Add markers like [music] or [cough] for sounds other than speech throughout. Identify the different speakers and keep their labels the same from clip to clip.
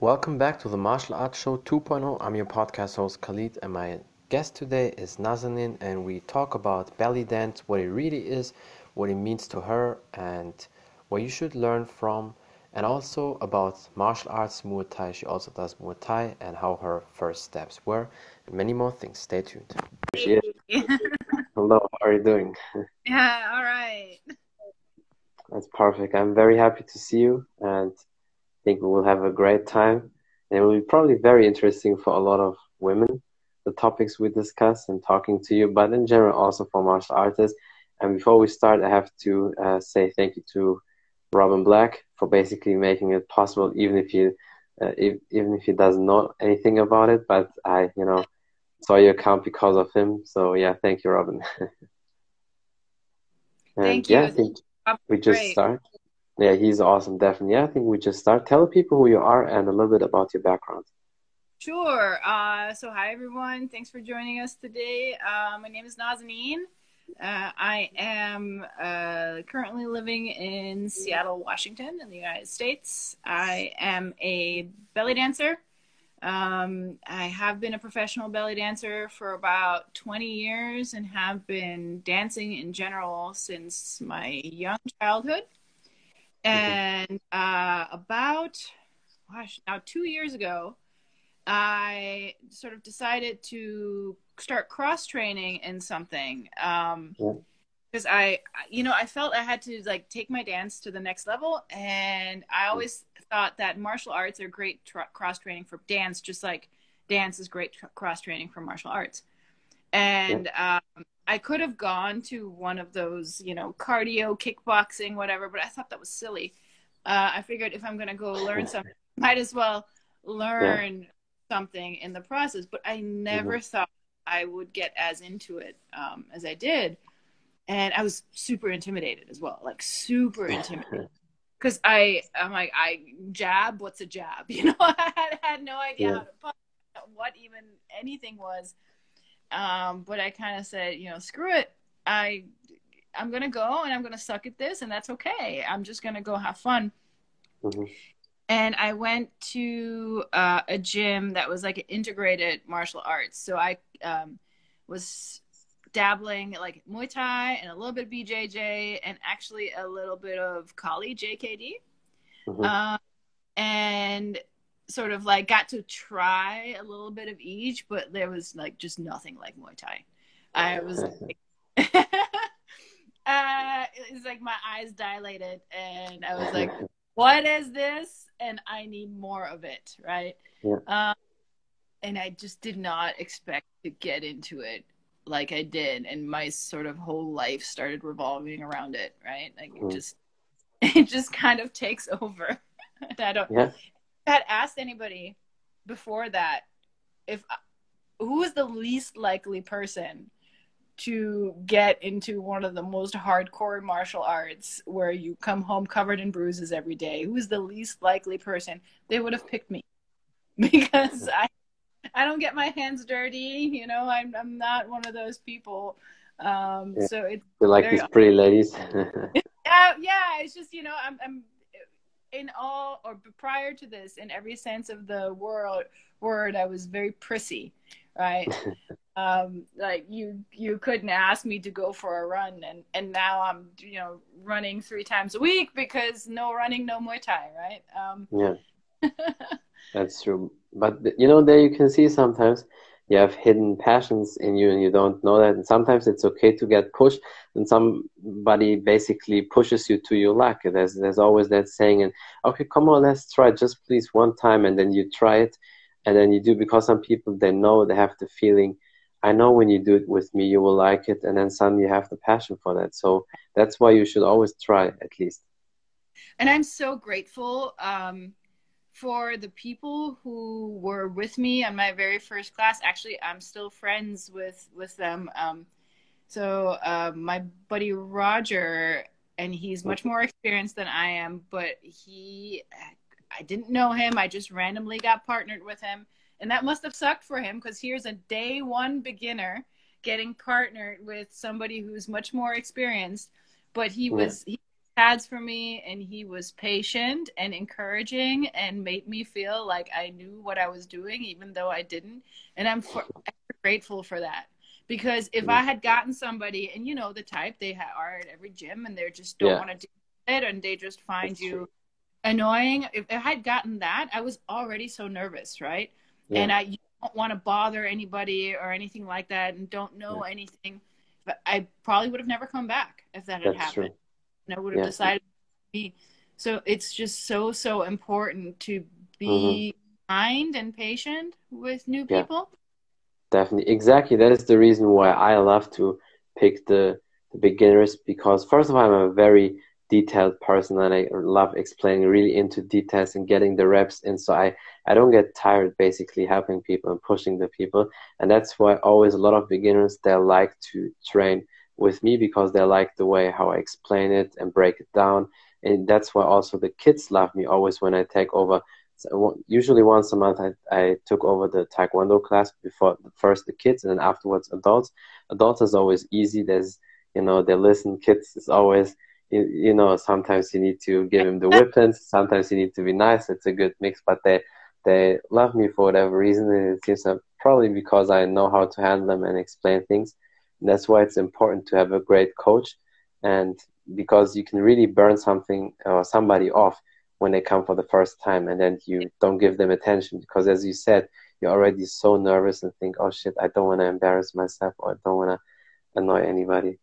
Speaker 1: Welcome back to the Martial Arts Show 2.0. I'm your podcast host Khalid, and my guest today is Nazaneen, and we talk about belly dance, what it really is, what it means to her, and what you should learn from, and also about martial arts, Muay Thai. She also does Muay Thai, and how her first steps were, and many more things. Stay tuned. [laughs] Hello, how are you doing?
Speaker 2: Yeah, all right.
Speaker 1: That's perfect. I'm very happy to see you, and I think we will have a great time. And it will be probably very interesting for a lot of women, the topics we discuss and talking to you, but in general also for martial artists. And before we start, I have to uh, say thank you to Robin Black for basically making it possible, even if you, uh, if, even if he doesn't know anything about it. But I, you know, saw your account because of him. So yeah, thank you, Robin. [laughs]
Speaker 2: and, thank you.
Speaker 1: Yeah, I think we just start. Yeah, he's awesome, definitely. Yeah, I think we just start. Tell people who you are and a little bit about your background.
Speaker 2: Sure. Uh, so, hi everyone. Thanks for joining us today. Uh, my name is Nazaneen. Uh, I am uh, currently living in Seattle, Washington, in the United States. I am a belly dancer. Um, I have been a professional belly dancer for about 20 years and have been dancing in general since my young childhood. And uh, about, gosh, now two years ago, I sort of decided to start cross training in something. Um, because I, you know, I felt I had to like take my dance to the next level, and I always thought that martial arts are great cross training for dance, just like dance is great cross training for martial arts. And um, I could have gone to one of those, you know, cardio, kickboxing, whatever, but I thought that was silly. Uh, I figured if I'm going to go learn something, might as well learn yeah. something in the process. But I never mm-hmm. thought I would get as into it um, as I did and I was super intimidated as well, like super [laughs] intimidated. Because I, I'm like, I jab. What's a jab? [laughs] You know, [laughs] I had, had no idea yeah. how to what even anything was. Um, but I kind of said, you know, screw it. I, I'm gonna go and I'm gonna suck at this, and that's okay. I'm just gonna go have fun. Mm-hmm. And I went to uh, a gym that was like an integrated martial arts. So I um, was dabbling like Muay Thai and a little bit of BJJ and actually a little bit of Kali JKD. Mm-hmm. Um, and sort of like got to try a little bit of each, but there was like just nothing like Muay Thai. I was [laughs] like, [laughs] uh, it was like my eyes dilated and I was like, [laughs] what is this? And I need more of it, right? Yeah. Um, and I just did not expect to get into it like I did, and my sort of whole life started revolving around it, right? Like mm. it just it just kind of takes over. I don't yeah. Had asked anybody before that if who was the least likely person to get into one of the most hardcore martial arts where you come home covered in bruises every day who's the least likely person they would have picked me [laughs] because i I don't get my hands dirty. You know, I'm I'm not one of those people. Um, yeah. so it's
Speaker 1: you like these pretty ladies. [laughs]
Speaker 2: yeah, yeah. It's just you know, I'm I'm in all or prior to this, in every sense of the world word, I was very prissy, right? [laughs] um, like you you couldn't ask me to go for a run, and and now I'm you know running three times a week because no running, no Muay Thai, right? Um,
Speaker 1: yeah, [laughs] that's true but you know there you can see sometimes you have hidden passions in you and you don't know that. And sometimes it's okay to get pushed and somebody basically pushes you to your luck. There's there's always that saying and okay come on let's try just please one time and then you try it and then you do because some people they know they have the feeling i know when you do it with me you will like it and then suddenly you have the passion for that. So that's why you should always try at least.
Speaker 2: And i'm so grateful um for the people who were with me on my very first class. Actually, I'm still friends with with them. Um, so uh, my buddy Roger, and he's much more experienced than I am, but he, I didn't know him. I just randomly got partnered with him, and that must have sucked for him because here's a day one beginner getting partnered with somebody who's much more experienced. But he was he pads for me and he was patient and encouraging and made me feel like I knew what I was doing even though I didn't and I'm for, grateful for that because if I had gotten somebody and you know the type they are at every gym and they just don't yeah. want to do it and they just find That's you true. annoying if I had gotten that I was already so nervous right yeah. and I don't want to bother anybody or anything like that and don't know yeah. anything but I probably would have never come back if that had That's happened true. I would have yeah. decided to be. So it's just so so important to be mm-hmm. kind and patient with new people. Yeah.
Speaker 1: Definitely, exactly. That is the reason why I love to pick the, the beginners because first of all, I'm a very detailed person and I love explaining really into details and getting the reps in. So I, I don't get tired basically helping people and pushing the people. And that's why always a lot of beginners, they like to train with me because they like the way how I explain it and break it down. And that's why also the kids love me always when I take over. So usually once a month, I, I took over the Taekwondo class before first the kids and then afterwards adults. Adults is always easy. There's, you know, they listen. Kids is always, you, you know, sometimes you need to give them the [laughs] weapons. Sometimes you need to be nice. It's a good mix, but they, they love me for whatever reason. And it seems probably because I know how to handle them and explain things that's why it's important to have a great coach, and because you can really burn something or somebody off when they come for the first time, and then you don't give them attention because, as you said, you're already so nervous and think, "Oh shit, I don't want to embarrass myself or I don't want to annoy anybody."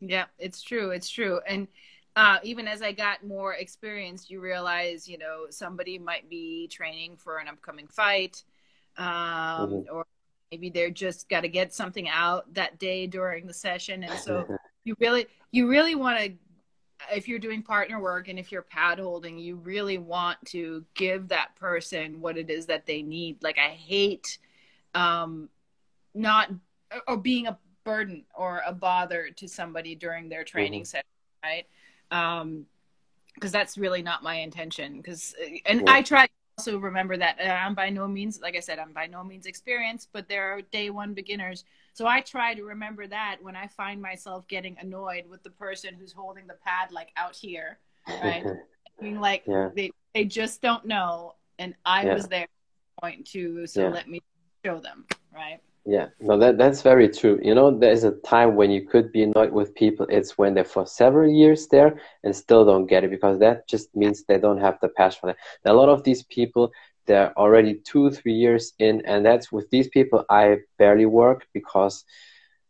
Speaker 2: Yeah, it's true. It's true, and. Uh, even as I got more experience, you realize, you know, somebody might be training for an upcoming fight, um, mm-hmm. or maybe they're just got to get something out that day during the session and so you really you really want to if you're doing partner work and if you're pad holding you really want to give that person what it is that they need like i hate um not or being a burden or a bother to somebody during their training mm-hmm. session right um because that's really not my intention because and yeah. i try also remember that I'm by no means, like I said, I'm by no means experienced, but there are day one beginners. So I try to remember that when I find myself getting annoyed with the person who's holding the pad like out here, right? Mm-hmm. Being like yeah. they they just don't know, and I yeah. was there point to, so yeah. let me show them, right?
Speaker 1: Yeah, no, that that's very true. You know, there's a time when you could be annoyed with people. It's when they're for several years there and still don't get it because that just means they don't have the passion for it. a lot of these people, they're already two, three years in, and that's with these people I barely work because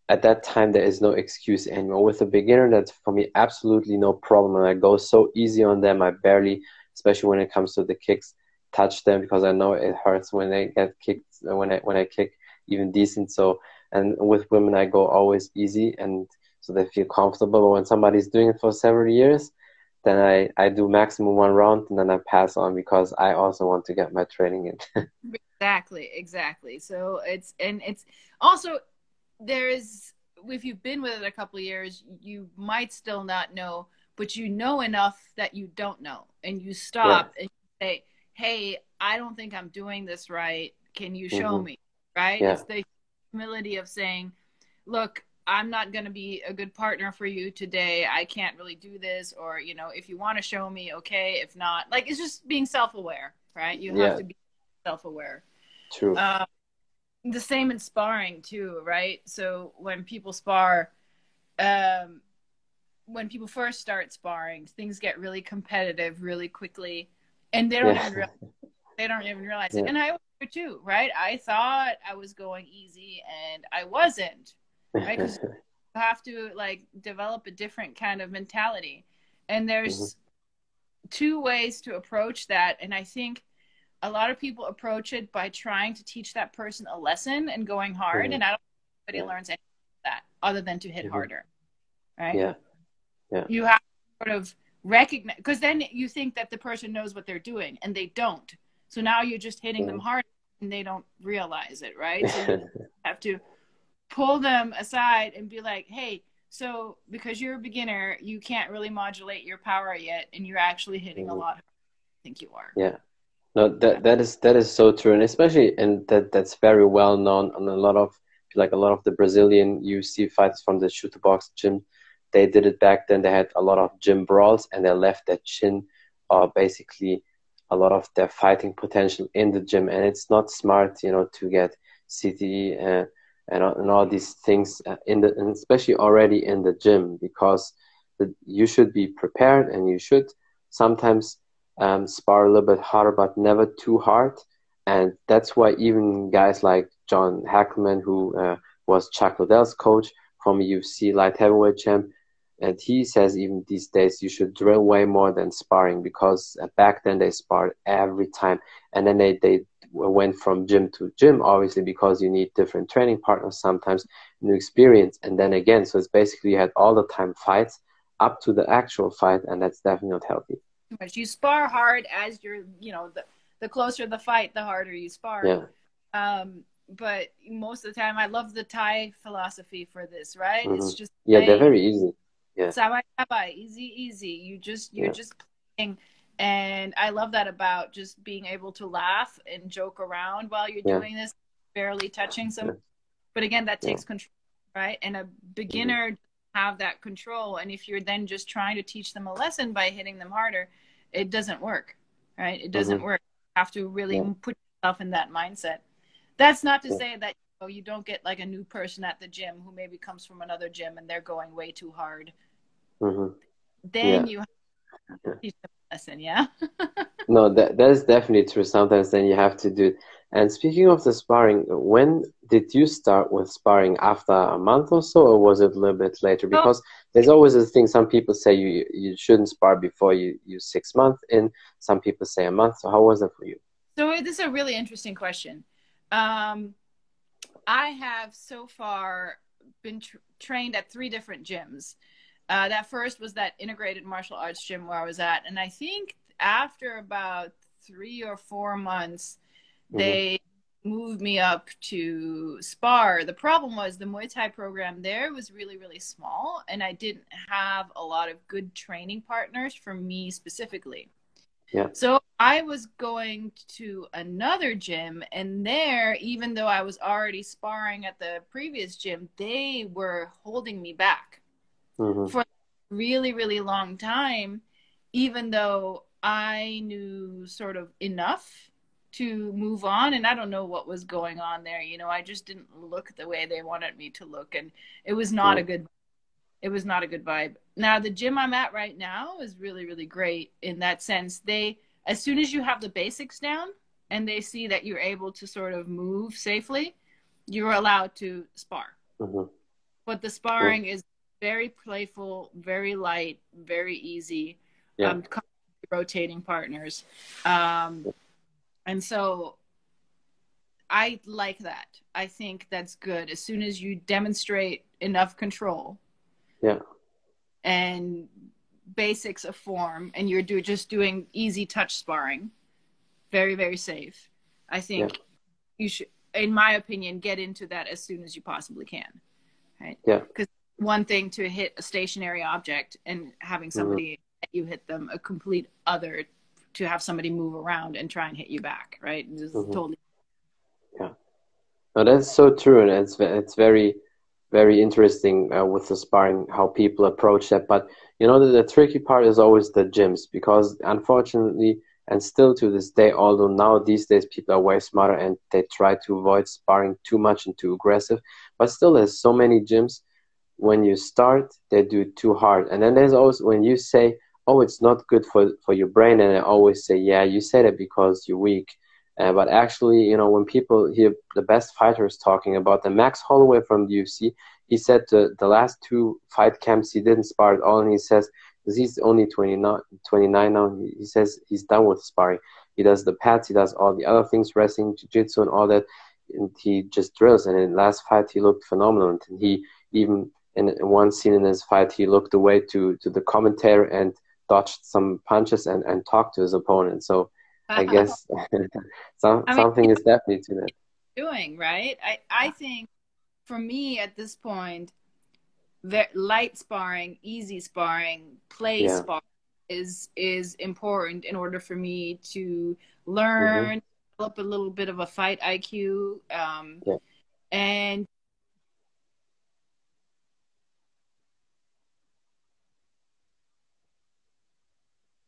Speaker 1: at that time there is no excuse anymore. With a beginner, that's for me absolutely no problem, and I go so easy on them. I barely, especially when it comes to the kicks, touch them because I know it hurts when they get kicked when I when I kick even decent. So, and with women, I go always easy, and so they feel comfortable. But when somebody's doing it for several years, then I, I do maximum one round and then I pass on because I also want to get my training in. [laughs]
Speaker 2: exactly, exactly. So it's and it's also there is if you've been with it a couple of years, you might still not know, but you know enough that you don't know, and you stop yeah. and say, "Hey, I don't think I'm doing this right. Can you show mm-hmm. me?" Right? Yeah. It's the humility of saying, look, I'm not going to be a good partner for you today. I can't really do this. Or, you know, if you want to show me, okay. If not, like, it's just being self aware, right? You have yeah. to be self aware.
Speaker 1: True. Um,
Speaker 2: the same in sparring, too, right? So when people spar, um, when people first start sparring, things get really competitive really quickly. And they don't yeah. even realize, they don't even realize yeah. it. And I too, right? I thought I was going easy and I wasn't, right? Because [laughs] you have to like develop a different kind of mentality. And there's mm-hmm. two ways to approach that. And I think a lot of people approach it by trying to teach that person a lesson and going hard. Mm-hmm. And I don't think anybody yeah. learns any of that other than to hit mm-hmm. harder, right?
Speaker 1: Yeah. Yeah.
Speaker 2: You have to sort of recognize, because then you think that the person knows what they're doing and they don't. So now you're just hitting them mm-hmm. hard and they don't realize it, right? So you [laughs] have to pull them aside and be like, hey, so because you're a beginner, you can't really modulate your power yet, and you're actually hitting mm-hmm. a lot. I think you are.
Speaker 1: Yeah. No, that that is that is so true, and especially and that that's very well known on a lot of like a lot of the Brazilian UFC fighters from the Chute Boxe gym. they did it back then. They had a lot of gym brawls, and they left their chin, or basically a lot of their fighting potential in the gym. And it's not smart, you know, to get CTE and and, and all these things uh, in the, and especially already in the gym, because the, you should be prepared and you should sometimes um, spar a little bit harder, but never too hard. And that's why even guys like John Hackleman, who uh, was Chuck Liddell's coach from UFC light heavyweight champ, and he says even these days you should drill way more than sparring because uh, back then they sparred every time, and then they they went from gym to gym obviously because you need different training partners sometimes new experience and then again so it's basically you had all the time fights up to the actual fight and that's definitely not healthy
Speaker 2: much. You spar hard as you're, you know, the, the closer the fight, the harder you spar.
Speaker 1: Yeah.
Speaker 2: Um, but most of the time, I love the Thai philosophy for this, right?
Speaker 1: Mhm.
Speaker 2: It's just
Speaker 1: yeah they're very easy Yeah.
Speaker 2: Sabai, sabai, easy, easy. You just, you're
Speaker 1: Yeah.
Speaker 2: just playing. And I love that about just being able to laugh and joke around while you're
Speaker 1: Yeah.
Speaker 2: doing this, barely touching some. But again, that takes control, right? And a beginner have that control. And if you're then just trying to teach them a lesson by hitting them harder, it doesn't work, right? It doesn't
Speaker 1: Mhm.
Speaker 2: work. You have to really put yourself in that mindset. That's not to say that you, you don't get like a new person at the gym who maybe comes from another gym and they're going way too hard.
Speaker 1: hmm
Speaker 2: Then
Speaker 1: Yeah.
Speaker 2: you have to teach them a lesson, yeah? [laughs]
Speaker 1: No, that that is definitely true. Sometimes then you have to do it. And speaking of the sparring, when did you start with sparring? After a month or so, or was it a little bit later? Because there's always a thing. Some people say you you shouldn't spar before you you six months in. Some people say a month. So how was it for you?
Speaker 2: So this is a really interesting question. Um, I have so far been tr- trained at three different gyms. Uh, that first was that integrated martial arts gym where I was at, and I think after about three or four months,
Speaker 1: Mhm.
Speaker 2: they moved me up to spar. The problem was the Muay Thai program there was really, really small, and I didn't have a lot of good training partners for me specifically.
Speaker 1: Yeah.
Speaker 2: So I was going to another gym, and there, even though I was already sparring at the previous gym, they were holding me back
Speaker 1: hmm
Speaker 2: really, really long time, even though I knew sort of enough to move on. And I don't know what was going on there. You know, I just didn't look the way they wanted me to look. And it was not a good, it was not a good vibe. Now, the gym I'm at right now is really, really great in that sense. They, as soon as you have the basics down and they see that you're able to sort of move safely, you're allowed to spar
Speaker 1: hmm
Speaker 2: but the sparring is very playful, very light, very easy.
Speaker 1: Yeah.
Speaker 2: Um, rotating partners, um, and so I like that. I think that's good. As soon as you demonstrate enough control,
Speaker 1: Yeah.
Speaker 2: and basics of form, and you're do just doing easy touch sparring, very very safe. I think you should, in my opinion, get into that as soon as you possibly can. Right?
Speaker 1: Yeah.
Speaker 2: Because one thing to hit a stationary object and having
Speaker 1: Mm-hmm.
Speaker 2: somebody you hit them, a complete other to have somebody move around and try and hit you back. Right? This is
Speaker 1: Mhm.
Speaker 2: totally.
Speaker 1: No, that's so true, and it's it's very very interesting uh, with the sparring how people approach that. But you know, the, the tricky part is always the gyms because unfortunately, and still to this day, although now these days people are way smarter and they try to avoid sparring too much and too aggressive, but still there's so many gyms. When you start, they do too hard, and then there's always when you say, "Oh, it's not good for for your brain," and I always say, "Yeah, you said it because you're weak." Uh, but actually, you know, when people hear the best fighters talking about the Max Holloway from the UFC, he said the, last two fight camps he didn't spar at all, and he says he's only 29, 29 now. He, says he's done with sparring. He does the pads, he does all the other things, wrestling, jiu-jitsu, and all that. And he just drills. And in the last fight, he looked phenomenal. And he even in one scene in his fight, he looked away to to the commentator and dodged some punches and and talked to his opponent. So. I guess [laughs] some,
Speaker 2: I mean,
Speaker 1: something is definitely to that.
Speaker 2: Doing right. I I think for me at this point, light sparring, easy sparring, play
Speaker 1: yeah.
Speaker 2: sparring is is important in order for me to mm-hmm. learn, mm -hmm. develop a little bit of a fight IQ, um,
Speaker 1: yeah.
Speaker 2: and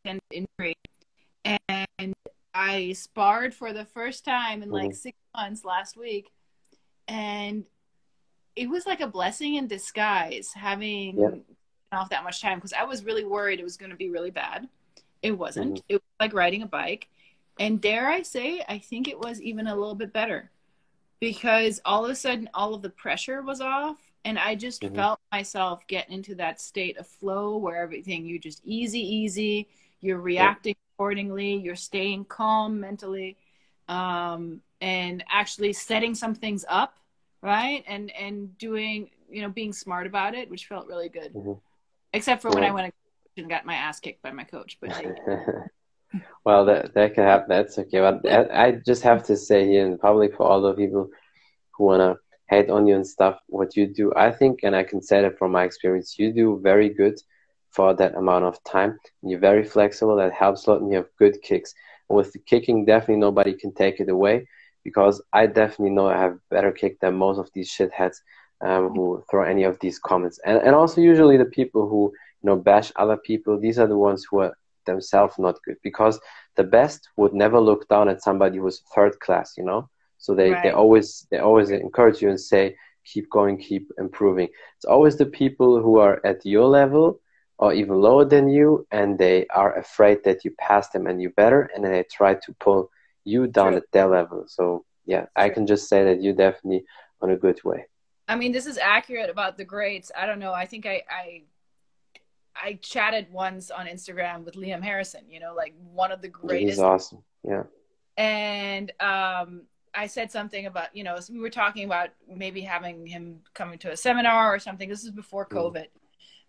Speaker 2: and and I sparred for the first time in like
Speaker 1: Mhm.
Speaker 2: six months last week, and it was like a blessing in disguise having
Speaker 1: Yeah.
Speaker 2: off that much time because I was really worried it was going to be really bad. It wasn't.
Speaker 1: Mm-hmm.
Speaker 2: It was like riding a bike, and dare I say, I think it was even a little bit better because all of a sudden all of the pressure was off and i just
Speaker 1: Mhm.
Speaker 2: felt myself get into that state of flow where everything you just easy easy you're reacting accordingly you're staying calm mentally um, and actually setting some things up right and and doing you know being smart about it which felt really good
Speaker 1: Mhm.
Speaker 2: except for when i went and got my ass kicked by my coach but [laughs]
Speaker 1: well, that that can happen. That's okay. But I, I just have to say here in public for all the people who wanna hate on you and stuff, what you do, I think, and I can say that from my experience, you do very good for that amount of time. You're very flexible. That helps a lot, and you have good kicks. And with the kicking, definitely nobody can take it away because I definitely know I have better kick than most of these shitheads um, who throw any of these comments. And and also usually the people who you know bash other people. These are the ones who are themselves not good because the best would never look down at somebody who's third class. You know, so they they always they always encourage you and say keep going, keep improving. It's always the people who are at your level or even lower than you, and they are afraid that you pass them and you better, and then they try to pull you down
Speaker 2: True.
Speaker 1: at their level. So yeah, I can just say that you're definitely on a good way.
Speaker 2: I mean, this is accurate about the greats. I don't know. I think I, I, I chatted once on Instagram with Liam Harrison. You know, like one of the greatest He's
Speaker 1: awesome. Yeah.
Speaker 2: And um, I said something about, you know, we were talking about maybe having him coming to a seminar or something. This is before
Speaker 1: Mm.
Speaker 2: COVID.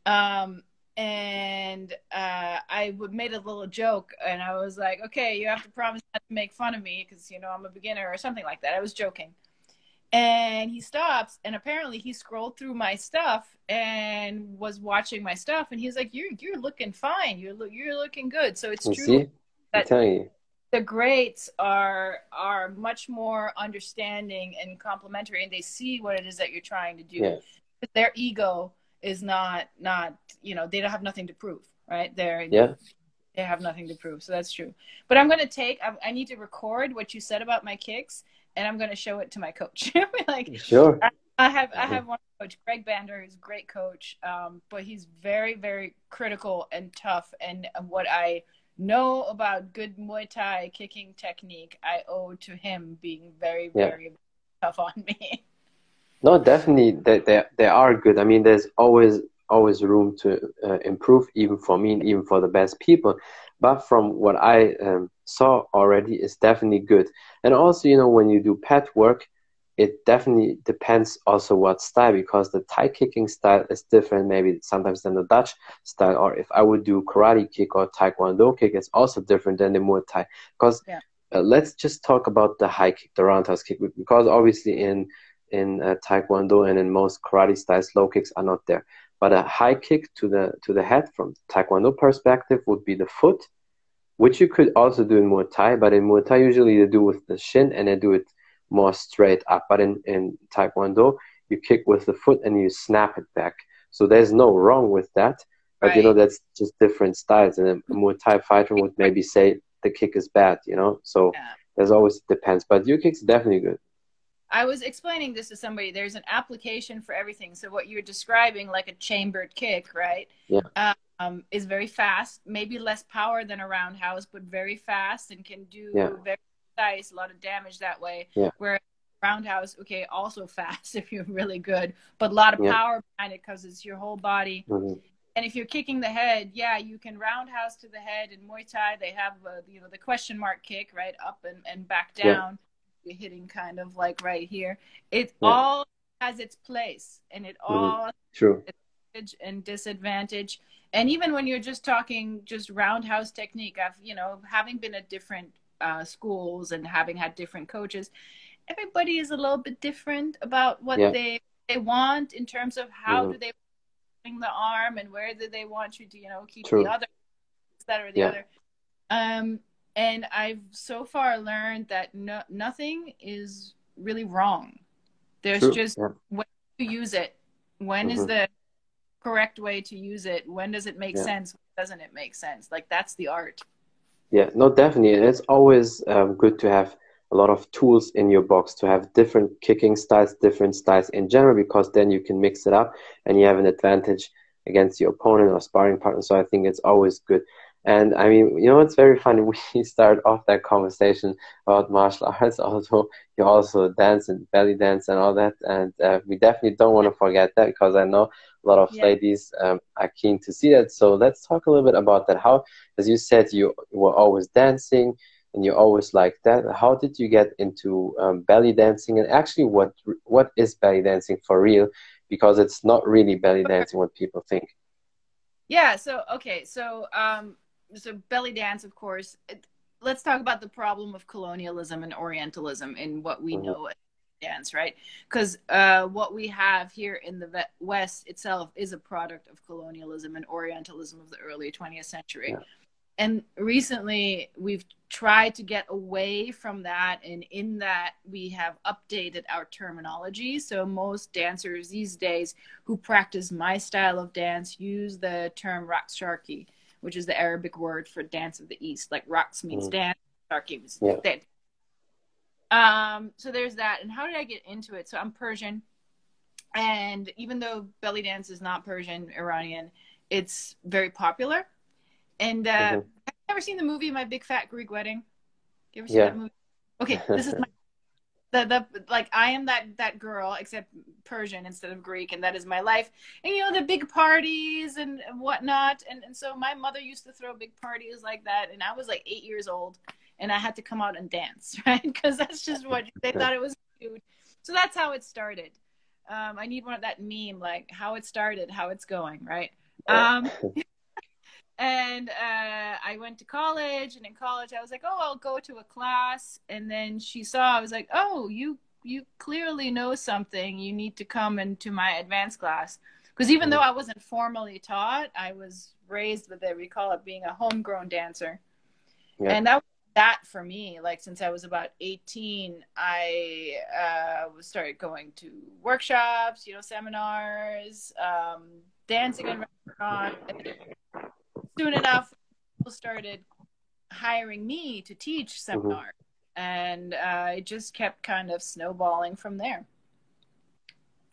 Speaker 2: Um, and uh, I would made a little joke, and I was like, "Okay, you have to promise not to make fun of me because you know I'm a beginner or something like that." I was joking, and he stops, and apparently he scrolled through my stuff and was watching my stuff, and he's like, "You're you're looking fine. You're look you're looking good." So it's
Speaker 1: You
Speaker 2: true
Speaker 1: see? I'm
Speaker 2: that-
Speaker 1: telling you.
Speaker 2: the greats are are much more understanding and complimentary and they see what it is that you're trying to do
Speaker 1: Yeah.
Speaker 2: their ego is not not you know they don't have nothing to prove right they're
Speaker 1: Yeah.
Speaker 2: they have nothing to prove so that's true but i'm going to take I, I need to record what you said about my kicks and i'm going to show it to my coach [laughs] like
Speaker 1: Sure.
Speaker 2: I have I have one coach, Greg Bander, who's a great coach, um, but he's very very critical and tough. And what I know about good Muay Thai kicking technique, I owe to him being very
Speaker 1: Yeah.
Speaker 2: very tough on me. [laughs]
Speaker 1: No, definitely they, they, they are good. I mean, there's always always room to uh, improve, even for me even for the best people. But from what I um, saw already, is definitely good. And also, you know, when you do pet work, it definitely depends also what style because the Thai kicking style is different maybe sometimes than the Dutch style. Or if I would do karate kick or Taekwondo kick, it's also different than the Muay Thai. Because
Speaker 2: Yeah.
Speaker 1: uh, let's just talk about the high kick, the roundhouse kick, because obviously in in uh, Taekwondo and in most karate styles, low kicks are not there. But a high kick to the to the head from Taekwondo perspective would be the foot, which you could also do in Muay Thai. But in Muay Thai, usually they do with the shin and they do it more straight up. But in in Taekwondo, you kick with the foot and you snap it back. So there's no wrong with that. But you know that's just different styles. And a Muay Thai fighter would maybe say the kick is bad. You know, so
Speaker 2: Yeah.
Speaker 1: there's always depends. But your kick's definitely good.
Speaker 2: I was explaining this to somebody. There's an application for everything. So what you're describing, like a chambered kick, right?
Speaker 1: Yeah.
Speaker 2: Um, is very fast, maybe less power than a roundhouse, but very fast and can do
Speaker 1: Yeah.
Speaker 2: very precise, a lot of damage that way.
Speaker 1: Yeah.
Speaker 2: Where roundhouse, okay, also [laughs] fast if you're really good, but a lot of
Speaker 1: Yeah.
Speaker 2: power behind it because it's your whole body.
Speaker 1: Mhm.
Speaker 2: And if you're kicking the head, yeah, you can roundhouse to the head. In Muay Thai, they have uh, you know the question mark kick, right, up and, and back
Speaker 1: Yeah.
Speaker 2: You're hitting kind of like right here. It
Speaker 1: Yeah.
Speaker 2: all has its place, and it all
Speaker 1: True.
Speaker 2: advantage and disadvantage. And even when you're just talking just roundhouse technique, I've you know having been at different uh, schools and having had different coaches, everybody is a little bit different about what
Speaker 1: Yeah.
Speaker 2: they they want in terms of how
Speaker 1: Mhm.
Speaker 2: do they bring the arm and where do they want you to you know keep
Speaker 1: True.
Speaker 2: the other that or the
Speaker 1: Yeah.
Speaker 2: other. Um, and I've so far learned that no, nothing is really wrong. There's
Speaker 1: True.
Speaker 2: just
Speaker 1: Yeah.
Speaker 2: when you use it. When is
Speaker 1: Mhm.
Speaker 2: the correct way to use it? When does it make
Speaker 1: Yeah.
Speaker 2: sense? doesn't it make sense? Like that's the art.
Speaker 1: Yeah, no, definitely. And it's always um, good to have a lot of tools in your box to have different kicking styles, different styles in general, because then you can mix it up and you have an advantage against your opponent or sparring partner. So I think it's always good. And I mean, you know, it's very funny. [laughs] We start off that conversation about martial arts. [laughs] Also, you also dance and belly dance and all that. And uh, we definitely don't want to forget that because I know a lot of yeah. ladies um, are keen to see that. So let's talk a little bit about that. How, as you said, you were always dancing and you always like that. How did you get into um, belly dancing? And actually, what what is belly dancing for real? Because it's not really belly [laughs] dancing what people think.
Speaker 2: Yeah. So okay. So um, so belly dance, of course. Let's talk about the problem of colonialism and Orientalism in what we mm-hmm. know as dance, right? Because uh, what we have here in the West itself is a product of colonialism and Orientalism of the early 20th century. Yeah. And recently, we've tried to get away from that, and in that, we have updated our terminology. So, most dancers these days who practice my style of dance use the term raqs sharqi which is the Arabic word for dance of the East. Like raqs means mm. dance, sharqi means yeah. dance. Um, so there's that. And how did I get into it? So I'm Persian, and even though belly dance is not Persian, Iranian, it's very popular. And uh, mm-hmm. have you ever seen the movie My Big Fat Greek Wedding? You ever seen yeah. that movie? Okay, this is [laughs] my the the like I am that that girl except Persian instead of Greek, and that is my life. And you know the big parties and whatnot, and and so my mother used to throw big parties like that, and I was like eight years old, and I had to come out and dance, [laughs] right? Because that's just what [laughs] they thought it was cute. So that's how it started. Um, I need one of that meme, like how it started, how it's going, right? Um, [laughs] and uh, I went to college, and in college, I was like, "Oh, I'll go to a class." And then she saw, I was like, "Oh, you you clearly know something. You need to come into my advanced class." Because even though I wasn't formally taught, I was raised with it. We call it being a homegrown dancer, yeah. and that was that for me. Like since I was about eighteen, I uh, started going to workshops, you know, seminars, um, dancing in restaurants soon enough, people started hiring me to teach seminars, mm-hmm. and uh, it just kept kind of snowballing from there.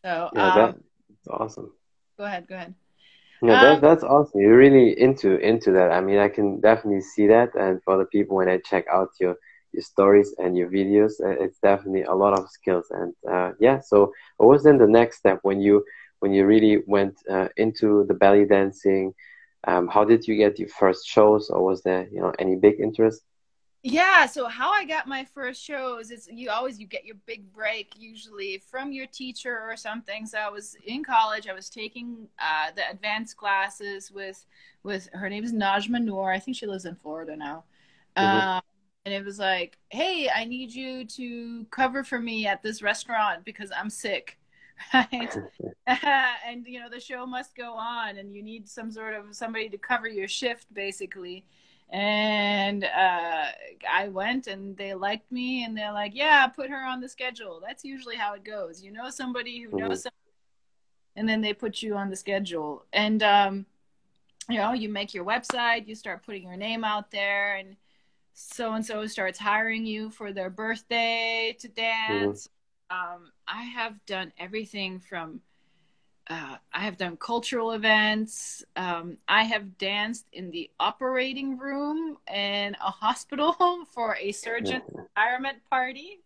Speaker 2: So
Speaker 1: yeah, um, that's awesome.
Speaker 2: Go ahead. Go ahead.
Speaker 1: Yeah, that, um, that's awesome. You're really into into that. I mean, I can definitely see that. And for the people when I check out your your stories and your videos, uh, it's definitely a lot of skills. And uh, yeah, so what was then the next step when you when you really went uh, into the belly dancing? Um, how did you get your first shows, or was there you know any big interest?
Speaker 2: Yeah, so how I got my first shows is you always you get your big break usually from your teacher or something. So I was in college, I was taking uh, the advanced classes with with her name is Najma Noor. I think she lives in Florida now. Mm-hmm. Um, and it was like, hey, I need you to cover for me at this restaurant because I'm sick. [laughs] right? [laughs] and you know the show must go on, and you need some sort of somebody to cover your shift, basically. And uh, I went, and they liked me, and they're like, "Yeah, put her on the schedule." That's usually how it goes. You know somebody who knows, mm-hmm. somebody, and then they put you on the schedule. And um, you know, you make your website, you start putting your name out there, and so and so starts hiring you for their birthday to dance. Mm-hmm um, I have done everything from uh, I have done cultural events. Um, I have danced in the operating room in a hospital [laughs] for a surgeon's [laughs] retirement party.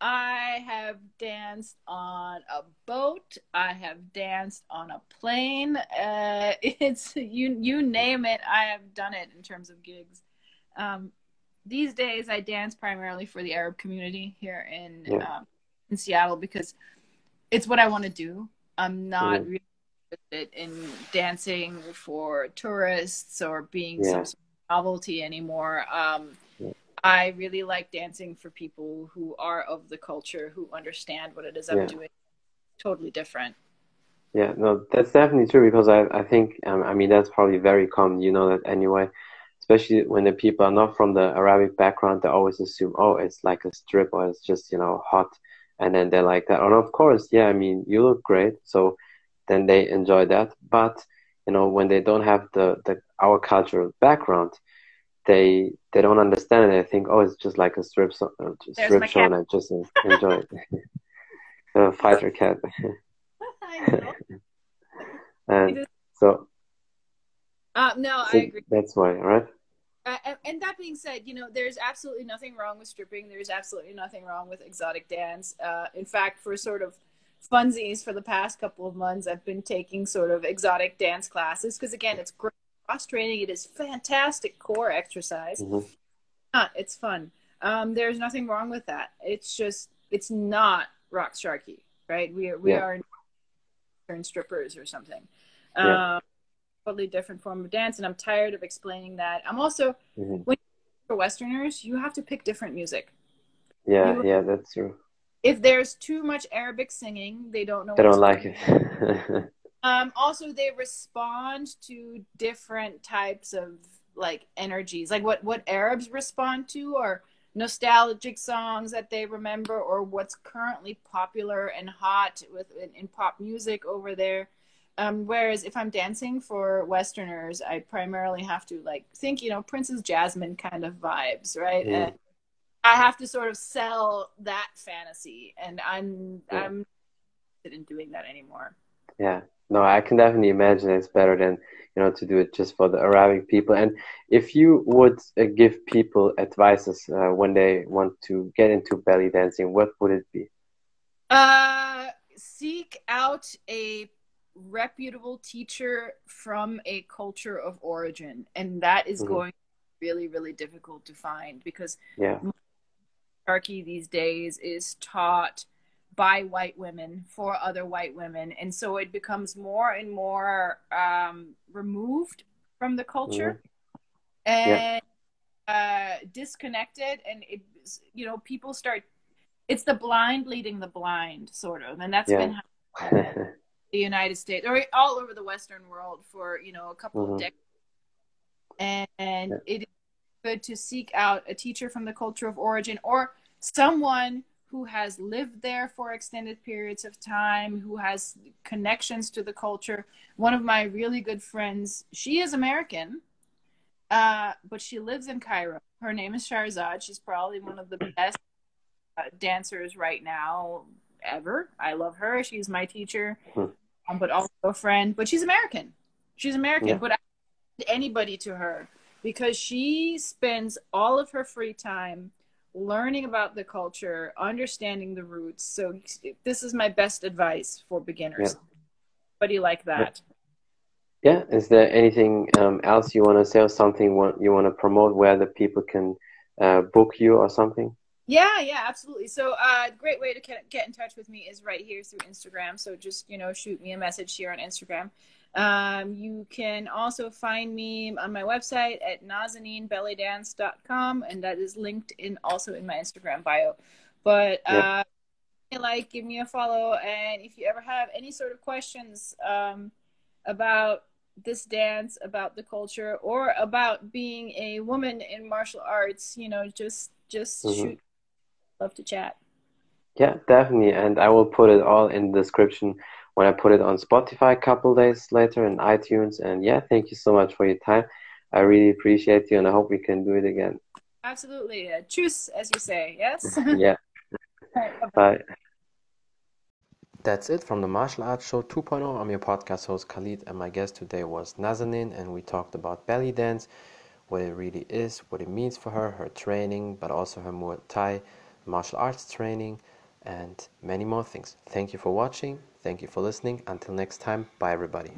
Speaker 2: I have danced on a boat. I have danced on a plane. Uh, [laughs] it's you you name it. I have done it in terms of gigs. Um, these days, I dance primarily for the Arab community here in yeah. um, in Seattle because it's what I want to do. I'm not mm-hmm. really interested in dancing for tourists or being yeah. some sort of novelty anymore. Um, yeah. I really like dancing for people who are of the culture, who understand what it is I'm yeah. doing. Totally different.
Speaker 1: Yeah, no, that's definitely true because I, I think, um, I mean, that's probably very common. You know that anyway, especially when the people are not from the Arabic background, they always assume, oh, it's like a strip or it's just, you know, hot and then they're like that and of course. Yeah i mean you look great. So then they enjoy that. But you know when they don't have the, the our cultural background they they don't understand it. They think oh it's just like a strip so, uh, strip show and I just enjoy it. [laughs] A fighter cat. [laughs] And so
Speaker 2: uh, no I agree.
Speaker 1: that's why right
Speaker 2: uh, and that being said, you know, there's absolutely nothing wrong with stripping. There's absolutely nothing wrong with exotic dance. Uh, in fact, for sort of funsies for the past couple of months, I've been taking sort of exotic dance classes because, again, it's great cross training. It is fantastic core exercise. Mm-hmm. It's fun. Um, there's nothing wrong with that. It's just it's not raqs sharqi, right? We are we yeah. are strippers or something. Yeah. Um, totally different form of dance, and I'm tired of explaining that. I'm also mm-hmm. when for Westerners, you have to pick different music.
Speaker 1: Yeah, you, yeah, that's true.
Speaker 2: If there's too much Arabic singing, they don't know.
Speaker 1: They don't like it. [laughs]
Speaker 2: um, also, they respond to different types of like energies, like what what Arabs respond to, or nostalgic songs that they remember, or what's currently popular and hot with in, in pop music over there um, whereas if I'm dancing for Westerners, I primarily have to like think, you know, Princess Jasmine kind of vibes, right? Mm. And I have to sort of sell that fantasy, and I'm yeah. I'm not in doing that anymore.
Speaker 1: Yeah, no, I can definitely imagine it's better than you know to do it just for the Arabic people. And if you would uh, give people advices uh, when they want to get into belly dancing, what would it be?
Speaker 2: Uh, seek out a reputable teacher from a culture of origin and that is mm-hmm. going really really difficult to find because
Speaker 1: yeah
Speaker 2: hierarchy these days is taught by white women for other white women and so it becomes more and more um, removed from the culture mm-hmm. and yeah. uh, disconnected and it you know people start it's the blind leading the blind sort of and that's yeah. been how [laughs] the United States or all over the Western world for you know a couple mm-hmm. of decades, and, and yeah. it is good to seek out a teacher from the culture of origin or someone who has lived there for extended periods of time, who has connections to the culture. One of my really good friends, she is American, uh, but she lives in Cairo. Her name is Sharzad. She's probably one of the [clears throat] best uh, dancers right now ever. I love her. She's my teacher. Hmm but also a friend. But she's American. She's American. Yeah. But I anybody to her because she spends all of her free time learning about the culture, understanding the roots. So this is my best advice for beginners. Yeah. Buddy like that.
Speaker 1: Yeah. Is there anything um, else you want to say or something you want to promote where the people can uh, book you or something?
Speaker 2: Yeah, yeah, absolutely. So, uh, great way to get in touch with me is right here through Instagram. So, just you know, shoot me a message here on Instagram. Um, you can also find me on my website at nazaneenbellydance.com, and that is linked in also in my Instagram bio. But uh, yeah. like, give me a follow, and if you ever have any sort of questions um, about this dance, about the culture, or about being a woman in martial arts, you know, just just mm-hmm. shoot love to chat.
Speaker 1: Yeah, definitely. And I will put it all in the description when I put it on Spotify a couple days later and iTunes. And yeah, thank you so much for your time. I really appreciate you and I hope we can do it again.
Speaker 2: Absolutely. Uh, choose, as you say. Yes? [laughs]
Speaker 1: yeah. [laughs] Bye. That's it from the Martial Arts Show 2.0. I'm your podcast host Khalid, and my guest today was Nazaneen, and we talked about belly dance, what it really is, what it means for her, her training, but also her Muay Thai martial arts training, and many more things. Thank you for watching. Thank you for listening. Until next time, bye everybody.